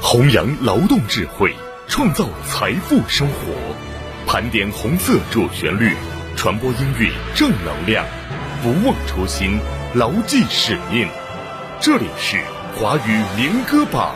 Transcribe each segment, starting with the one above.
弘扬劳动智慧，创造财富生活，盘点红色主旋律，传播音乐正能量，不忘初心，牢记使命。这里是华语民歌榜。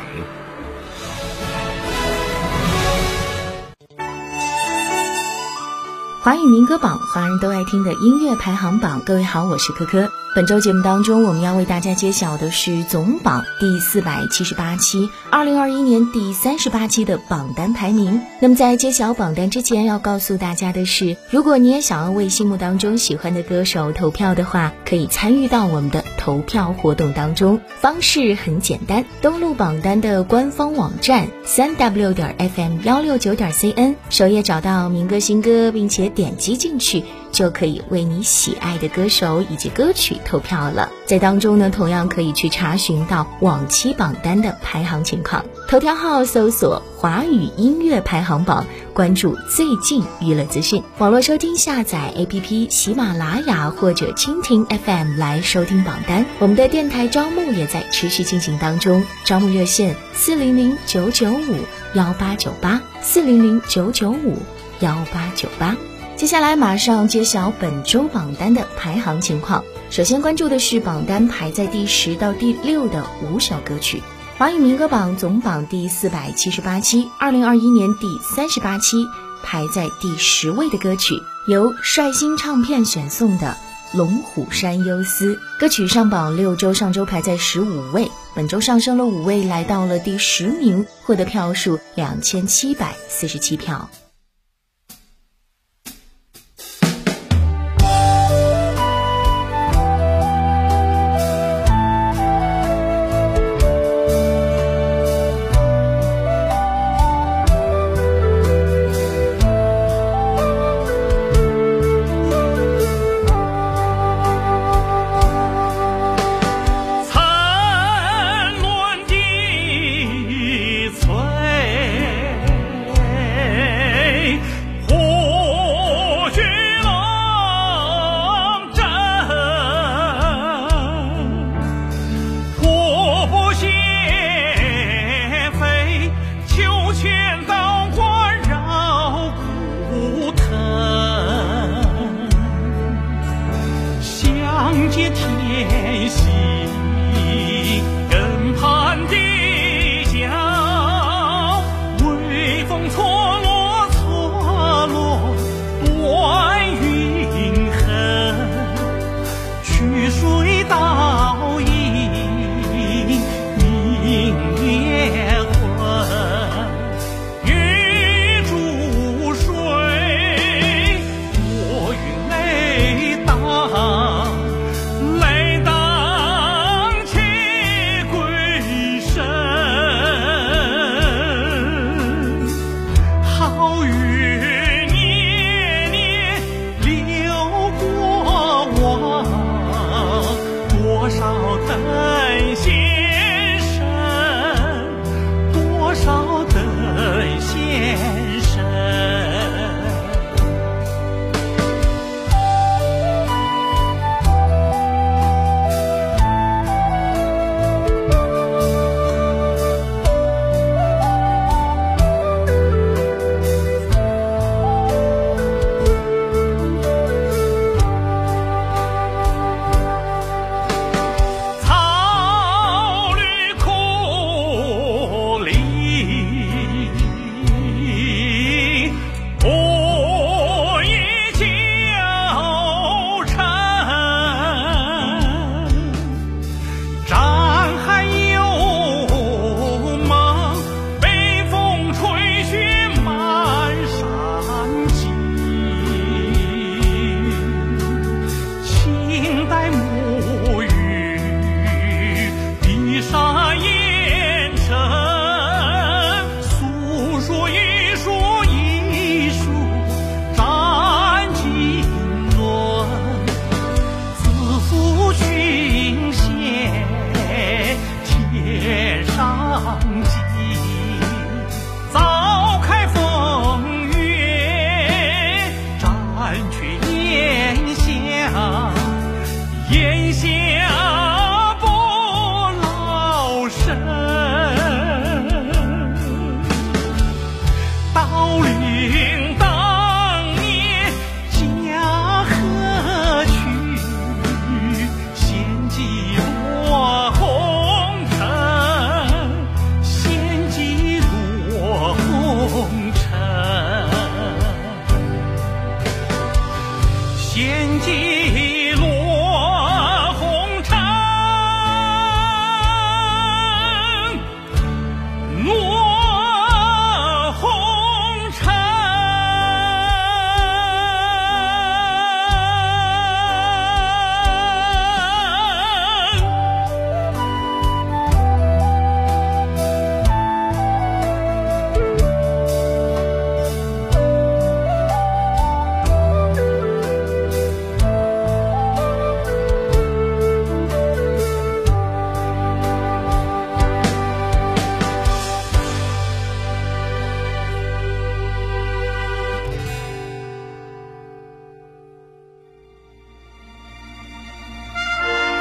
华语民歌榜，华人都爱听的音乐排行榜。各位好，我是珂珂。本周节目当中，我们要为大家揭晓的是总榜第四百七十八期，二零二一年第三十八期的榜单排名。那么在揭晓榜单之前，要告诉大家的是，如果你也想要为心目当中喜欢的歌手投票的话，可以参与到我们的投票活动当中。方式很简单，登录榜单的官方网站三 w 点 fm 幺六九点 cn，首页找到民歌新歌，并且。点击进去就可以为你喜爱的歌手以及歌曲投票了。在当中呢，同样可以去查询到往期榜单的排行情况。头条号搜索“华语音乐排行榜”，关注最近娱乐资讯。网络收听下载 APP 喜马拉雅或者蜻蜓 FM 来收听榜单。我们的电台招募也在持续进行当中，招募热线四零零九九五幺八九八四零零九九五幺八九八。接下来马上揭晓本周榜单的排行情况。首先关注的是榜单排在第十到第六的五首歌曲。华语民歌榜总榜第四百七十八期，二零二一年第三十八期排在第十位的歌曲，由率星唱片选送的《龙虎山忧思》歌曲上榜六周，上周排在十五位，本周上升了五位，来到了第十名，获得票数两千七百四十七票。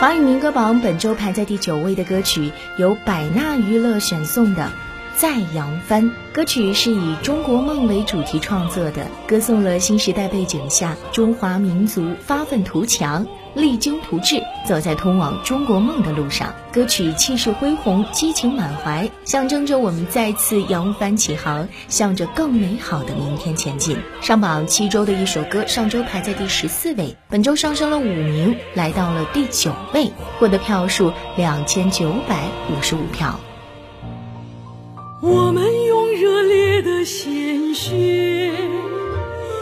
华语民歌榜本周排在第九位的歌曲，由百纳娱乐选送的《再扬帆》。歌曲是以中国梦为主题创作的，歌颂了新时代背景下中华民族发愤图强、励精图治，走在通往中国梦的路上。歌曲气势恢宏、激情满怀，象征着我们再次扬帆起航，向着更美好的明天前进。上榜七周的一首歌，上周排在第十四位，本周上升了五名，来到了第九位，获得票数两千九百五十五票。我们用热烈。的鲜血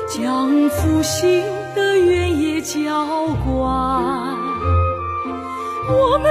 将复兴的原野浇灌，我们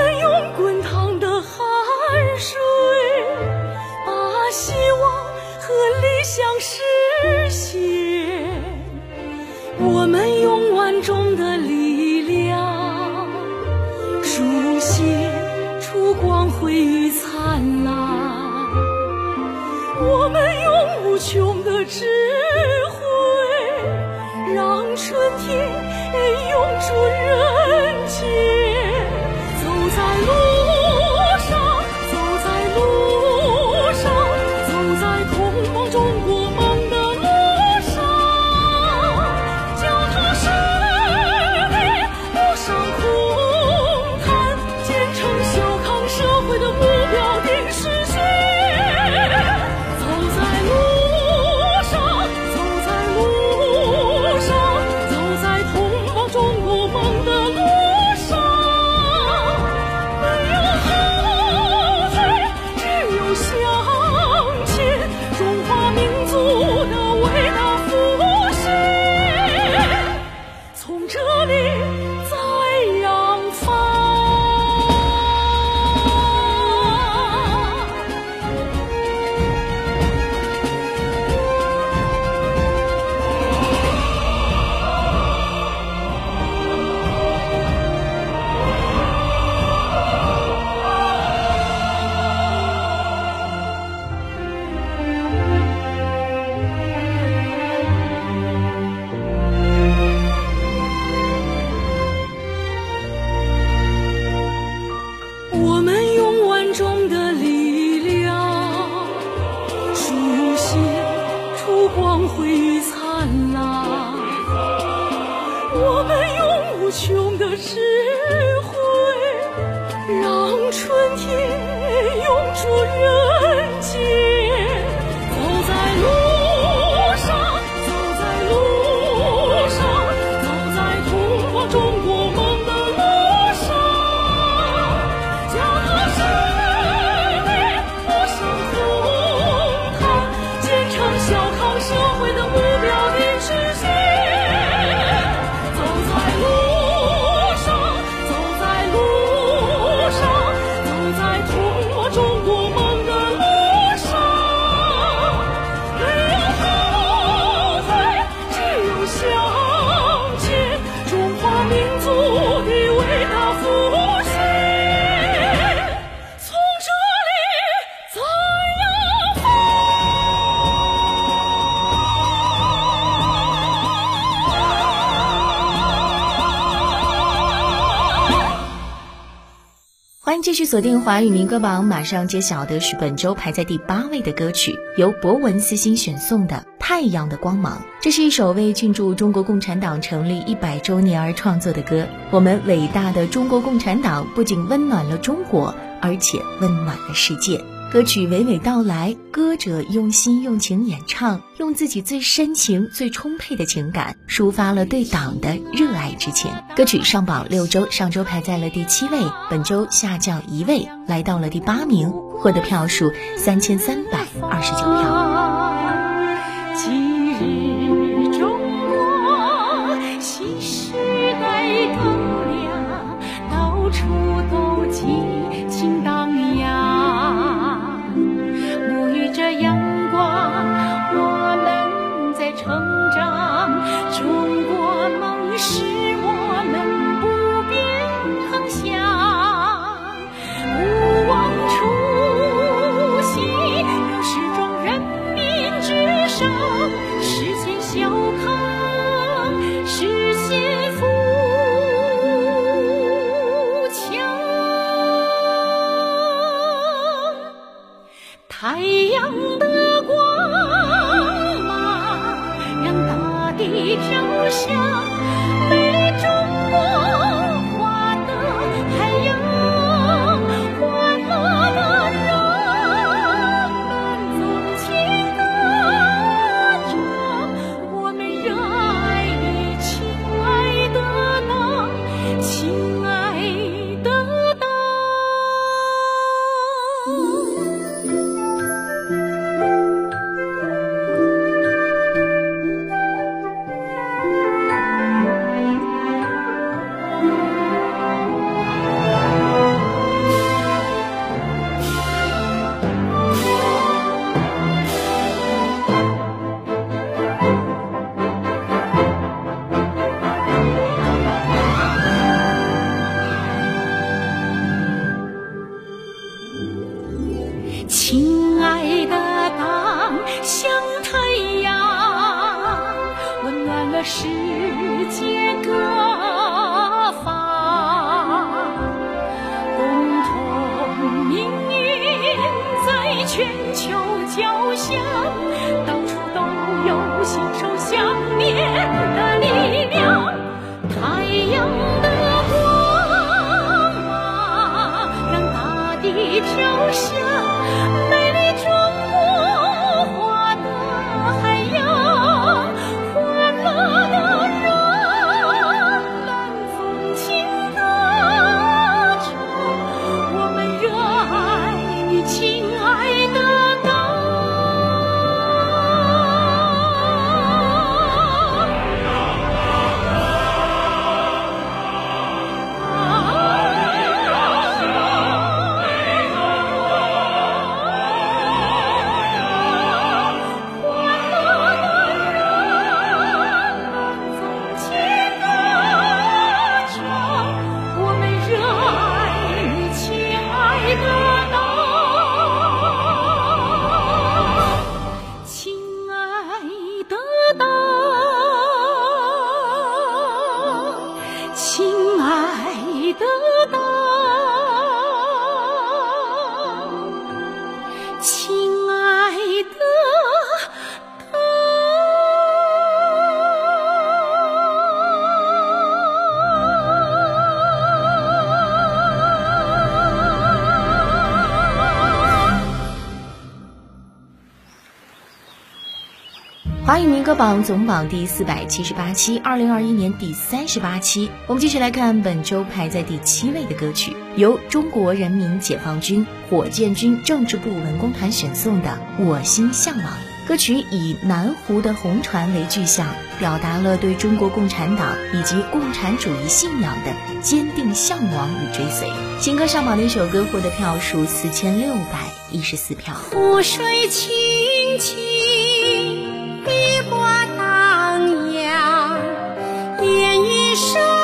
继续锁定华语民歌榜，马上揭晓的是本周排在第八位的歌曲，由博文私心选送的《太阳的光芒》。这是一首为庆祝中国共产党成立一百周年而创作的歌。我们伟大的中国共产党不仅温暖了中国，而且温暖了世界。歌曲娓娓道来，歌者用心用情演唱，用自己最深情、最充沛的情感，抒发了对党的热爱之情。歌曲上榜六周，上周排在了第七位，本周下降一位，来到了第八名，获得票数三千三百二十九票。笑看歌榜总榜第四百七十八期，二零二一年第三十八期。我们继续来看本周排在第七位的歌曲，由中国人民解放军火箭军政治部文工团选送的《我心向往》。歌曲以南湖的红船为具象，表达了对中国共产党以及共产主义信仰的坚定向往与追随。新歌上榜的一首歌获得票数四千六百一十四票。湖水清清。show.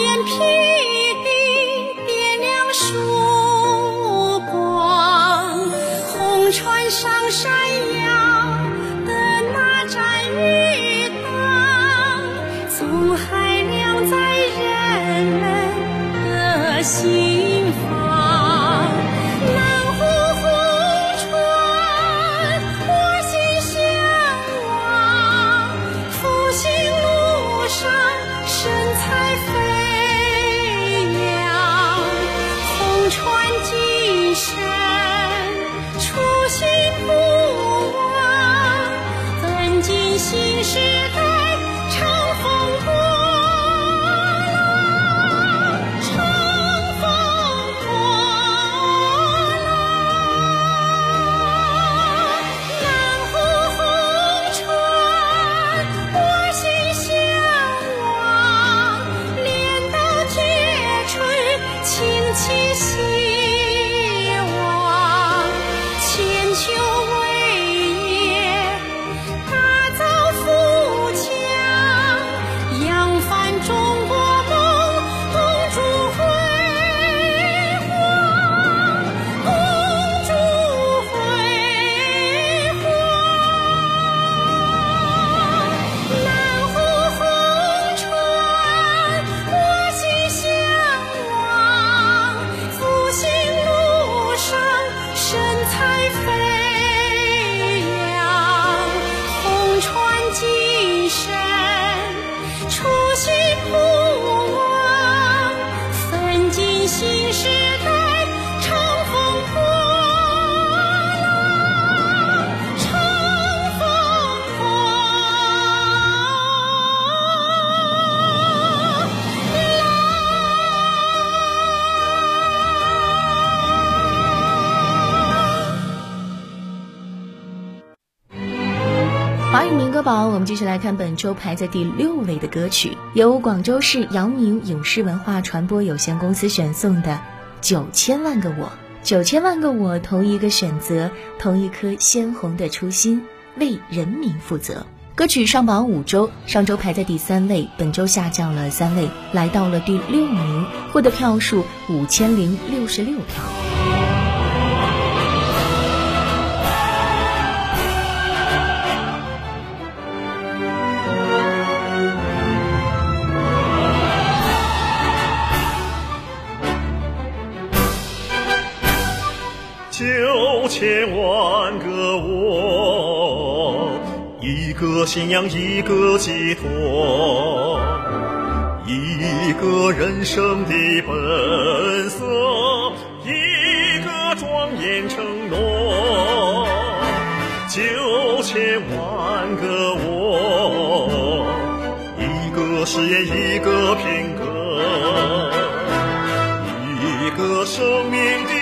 歌宝，我我们继续来看本周排在第六位的歌曲，由广州市姚明影视文化传播有限公司选送的《九千万个我》，九千万个我，同一个选择，同一颗鲜红的初心，为人民负责。歌曲上榜五周，上周排在第三位，本周下降了三位，来到了第六名，获得票数五千零六十六票。千万个我，一个信仰一个寄托，一个人生的本色，一个庄严承诺。九千万个我，一个誓言，一个品格，一个生命的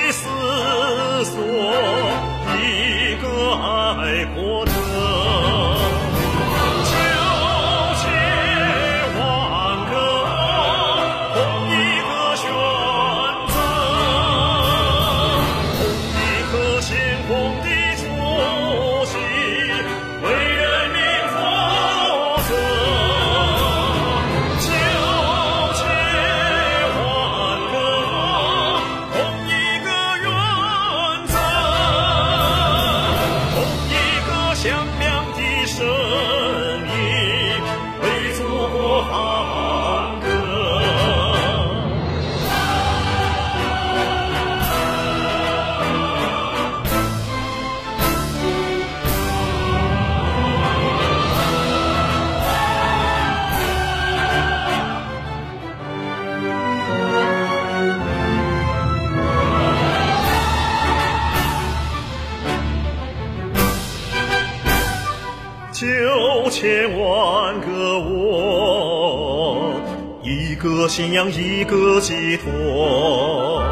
信仰一个寄托，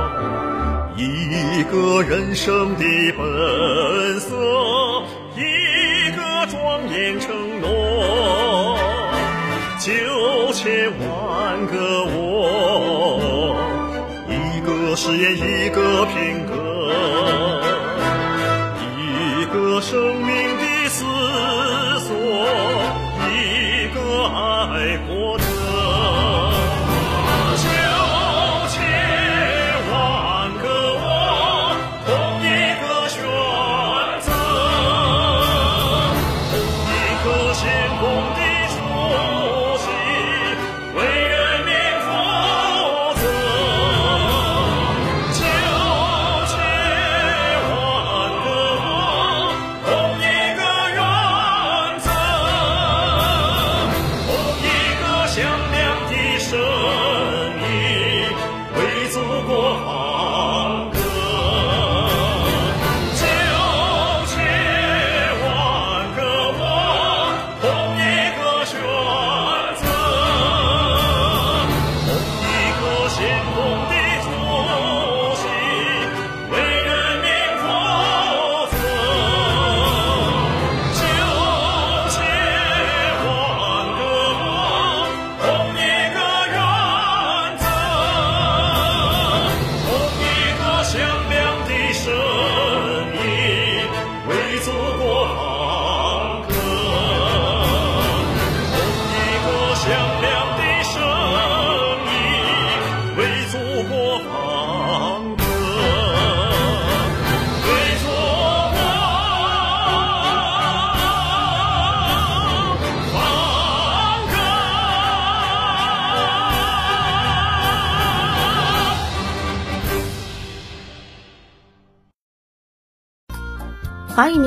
一个人生的本色，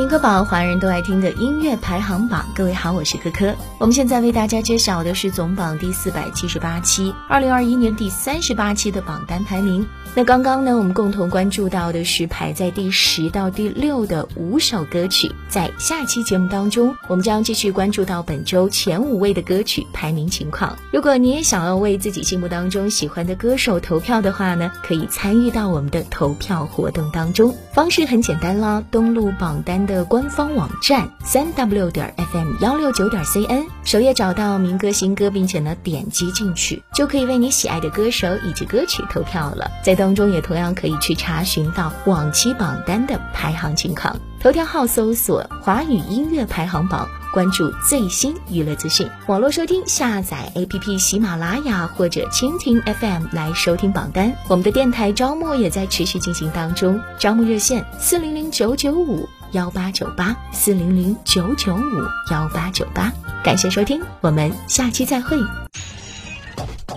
歌榜，华人都爱听的音乐排行榜。各位好，我是珂珂。我们现在为大家揭晓的是总榜第四百七十八期，二零二一年第三十八期的榜单排名。那刚刚呢，我们共同关注到的是排在第十到第六的五首歌曲。在下期节目当中，我们将继续关注到本周前五位的歌曲排名情况。如果你也想要为自己心目当中喜欢的歌手投票的话呢，可以参与到我们的投票活动当中。方式很简单啦，登录榜。单的官方网站三 w 点 fm 幺六九点 cn 首页找到民歌新歌，并且呢点击进去，就可以为你喜爱的歌手以及歌曲投票了。在当中也同样可以去查询到往期榜单的排行情况。头条号搜索华语音乐排行榜，关注最新娱乐资讯。网络收听下载 APP 喜马拉雅或者蜻蜓 FM 来收听榜单。我们的电台招募也在持续进行当中，招募热线四零零九九五。幺八九八四零零九九五幺八九八，感谢收听，我们下期再会。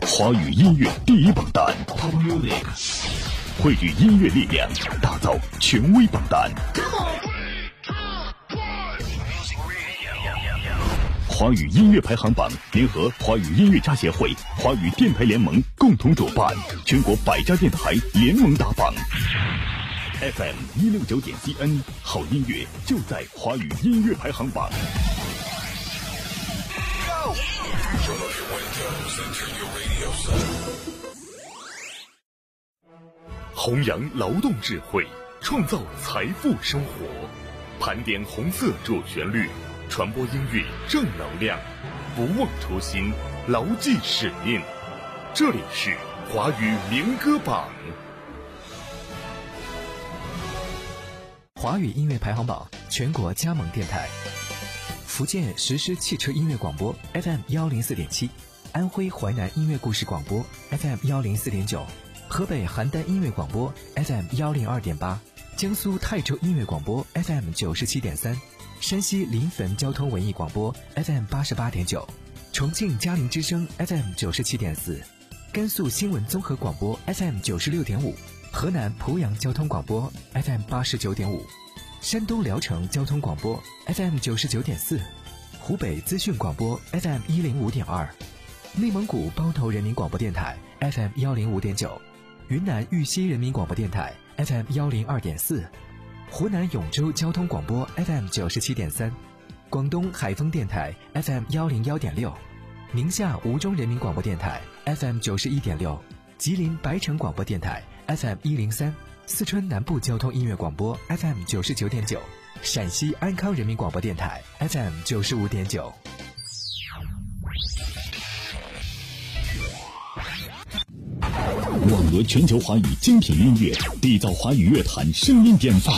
华语音乐第一榜单，汇聚音乐力量，打造权威榜单。华语音乐排行榜联合华语音乐家协会、华语电台联盟共同主办，全国百家电台联盟打榜。FM 一六九点 CN，好音乐就在华语音乐排行榜。弘扬劳动智慧，创造财富生活，盘点红色主旋律，传播音乐正能量，不忘初心，牢记使命。这里是华语民歌榜。华语音乐排行榜全国加盟电台：福建实施汽车音乐广播 FM 幺零四点七，安徽淮南音乐故事广播 FM 幺零四点九，河北邯郸音乐广播 FM 幺零二点八，江苏泰州音乐广播 FM 九十七点三，山西临汾交通文艺广播 FM 八十八点九，重庆嘉陵之声 FM 九十七点四，甘肃新闻综合广播 FM 九十六点五。河南濮阳交通广播 FM 八十九点五，山东聊城交通广播 FM 九十九点四，湖北资讯广播 FM 一零五点二，内蒙古包头人民广播电台 FM 幺零五点九，云南玉溪人民广播电台 FM 幺零二点四，湖南永州交通广播 FM 九十七点三，广东海丰电台 FM 幺零幺点六，宁夏吴忠人民广播电台 FM 九十一点六，吉林白城广播电台。FM 一零三，四川南部交通音乐广播 FM 九十九点九，陕西安康人民广播电台 FM 九十五点九。网罗全球华语精品音乐，缔造华语乐坛声音典范。